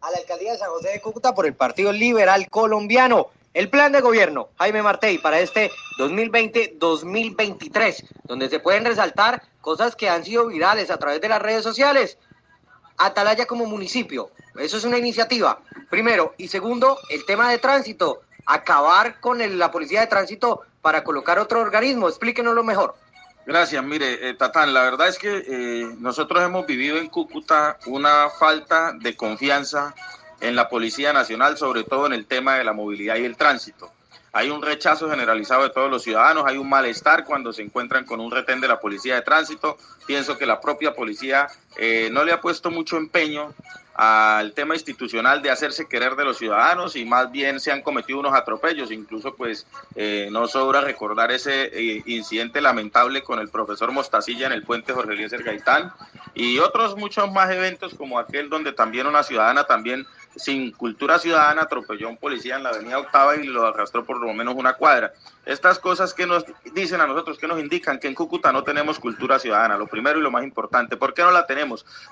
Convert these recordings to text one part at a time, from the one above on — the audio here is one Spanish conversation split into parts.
a la alcaldía de San José de Cúcuta por el Partido Liberal Colombiano. El plan de gobierno, Jaime Martey, para este 2020-2023, donde se pueden resaltar cosas que han sido virales a través de las redes sociales. Atalaya como municipio, eso es una iniciativa, primero. Y segundo, el tema de tránsito, acabar con la policía de tránsito para colocar otro organismo. Explíquenoslo mejor. Gracias, mire, eh, Tatán, la verdad es que eh, nosotros hemos vivido en Cúcuta una falta de confianza en la Policía Nacional, sobre todo en el tema de la movilidad y el tránsito. Hay un rechazo generalizado de todos los ciudadanos, hay un malestar cuando se encuentran con un retén de la Policía de Tránsito. Pienso que la propia policía eh, no le ha puesto mucho empeño al tema institucional de hacerse querer de los ciudadanos y más bien se han cometido unos atropellos. Incluso pues eh, no sobra recordar ese eh, incidente lamentable con el profesor Mostacilla en el puente Jorge Eliezer Gaitán y otros muchos más eventos como aquel donde también una ciudadana también sin cultura ciudadana atropelló a un policía en la avenida Octava y lo arrastró por lo menos una cuadra. Estas cosas que nos dicen a nosotros, que nos indican que en Cúcuta no tenemos cultura ciudadana, lo primero y lo más importante. ¿Por qué no la tenemos?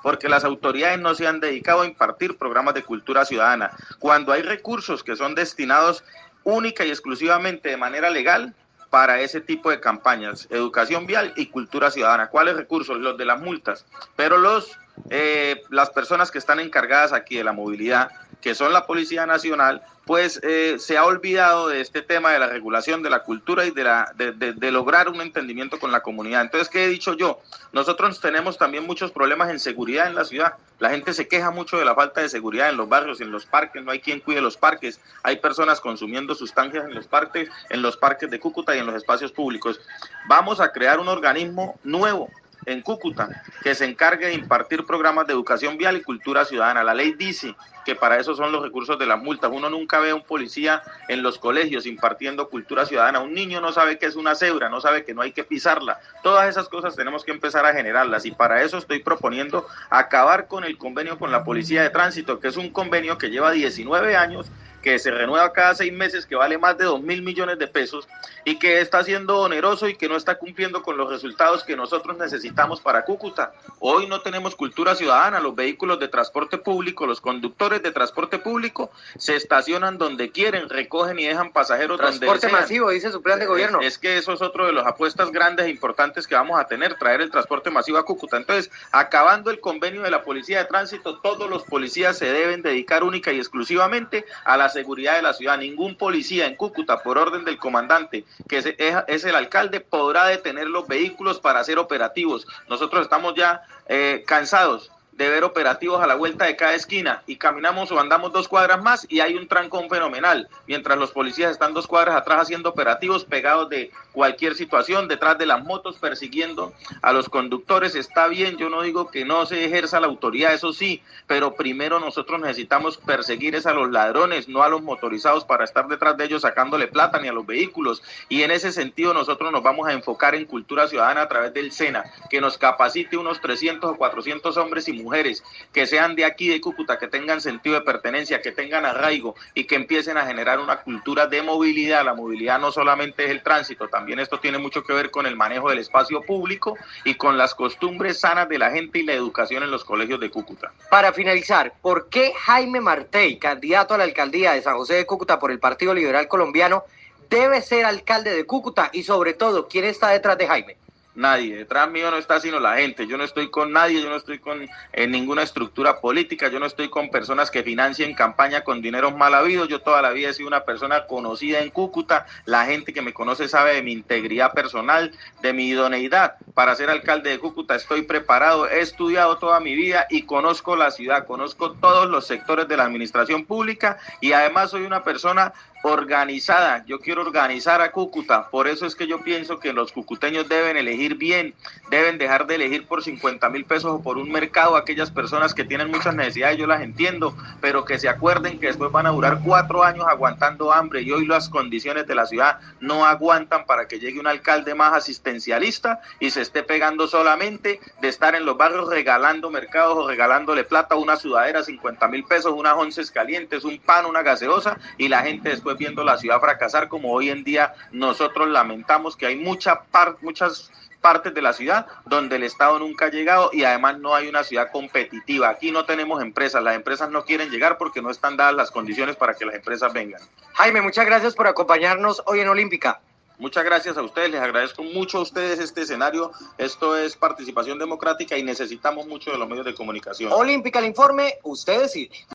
Porque las autoridades no se han dedicado a impartir programas de cultura ciudadana. Cuando hay recursos que son destinados única y exclusivamente de manera legal, para ese tipo de campañas, educación vial y cultura ciudadana. ¿Cuáles recursos? Los de las multas, pero los eh, las personas que están encargadas aquí de la movilidad, que son la Policía Nacional, pues eh, se ha olvidado de este tema de la regulación de la cultura y de, la, de, lograr un entendimiento con la comunidad. Entonces, ¿qué he dicho yo? Nosotros tenemos también muchos problemas en seguridad en la ciudad. La gente se queja mucho de la falta de seguridad en los barrios, en los parques, no hay quien cuide los parques. Hay personas consumiendo sustancias en los parques, en los parques de Cúcuta y en los espacios públicos. Vamos a crear un organismo nuevo en Cúcuta que se encargue de impartir programas de educación vial y cultura ciudadana. La ley dice que para eso son los recursos de las multas. Uno nunca ve a un policía en los colegios impartiendo cultura ciudadana. Un niño no sabe qué es una cebra, no sabe que no hay que pisarla. Todas esas cosas tenemos que empezar a generarlas y para eso estoy proponiendo acabar con el convenio con la Policía de Tránsito, que es un convenio que lleva 19 años que se renueva cada seis meses, que vale más de dos mil millones de pesos y que está siendo oneroso y que no está cumpliendo con los resultados que nosotros necesitamos para Cúcuta. Hoy no tenemos cultura ciudadana, los vehículos de transporte público, los conductores de transporte público se estacionan donde quieren, recogen y dejan pasajeros transporte masivo, dice su plan de gobierno. Es, que eso es otro de las apuestas grandes e importantes que vamos a tener, traer el transporte masivo a Cúcuta. Entonces, acabando el convenio de la Policía de Tránsito, todos los policías se deben dedicar única y exclusivamente a la seguridad de la ciudad. Ningún policía en Cúcuta, por orden del comandante, que es, el alcalde, podrá detener los vehículos para hacer operativos. Nosotros estamos ya eh, cansados de ver operativos a la vuelta de cada esquina y caminamos o andamos dos cuadras más y hay un trancón fenomenal, mientras los policías están dos cuadras atrás haciendo operativos pegados de cualquier situación, detrás de las motos persiguiendo a los conductores. Está bien, yo no digo que no se ejerza la autoridad, eso sí, pero primero nosotros necesitamos perseguir es a los ladrones, no a los motorizados para estar detrás de ellos sacándole plata ni a los vehículos. Y en ese sentido nosotros nos vamos a enfocar en cultura ciudadana a través del SENA, que nos capacite unos 300 o 400 hombres y mujeres mujeres que sean de aquí de Cúcuta, que tengan sentido de pertenencia, que tengan arraigo y que empiecen a generar una cultura de movilidad. La movilidad no solamente es el tránsito, también esto tiene mucho que ver con el manejo del espacio público y con las costumbres sanas de la gente y la educación en los colegios de Cúcuta. Para finalizar, ¿por qué Jaime Martey, candidato a la alcaldía de San José de Cúcuta por el Partido Liberal Colombiano, debe ser alcalde de Cúcuta y sobre todo, ¿quién está detrás de Jaime? Nadie. Detrás mío no está sino la gente. Yo no estoy con nadie, yo no estoy con en ninguna estructura política, yo no estoy con personas que financien campaña con dineros mal habidos. Yo toda la vida he sido una persona conocida en Cúcuta. La gente que me conoce sabe de mi integridad personal, de mi idoneidad para ser alcalde de Cúcuta. Estoy preparado, he estudiado toda mi vida y conozco la ciudad, conozco todos los sectores de la administración pública y además soy una persona organizada. Yo quiero organizar a Cúcuta. Por eso es que yo pienso que los cucuteños deben elegir bien, deben dejar de elegir por 50 mil pesos o por un mercado aquellas personas que tienen muchas necesidades, yo las entiendo, pero que se acuerden que después van a durar cuatro años aguantando hambre y hoy las condiciones de la ciudad no aguantan para que llegue un alcalde más asistencialista y se esté pegando solamente de estar en los barrios regalando mercados o regalándole plata, una sudadera, 50 mil pesos, unas once calientes, un pan, una gaseosa y la gente después viendo la ciudad fracasar como hoy en día nosotros lamentamos que hay mucha par, muchas partes de la ciudad donde el Estado nunca ha llegado y además no hay una ciudad competitiva. Aquí no tenemos empresas, las empresas no quieren llegar porque no están dadas las condiciones para que las empresas vengan. Jaime, muchas gracias por acompañarnos hoy en Olímpica. Muchas gracias a ustedes, les agradezco mucho a ustedes este escenario. Esto es participación democrática y necesitamos mucho de los medios de comunicación. Olímpica, el informe, usted decide.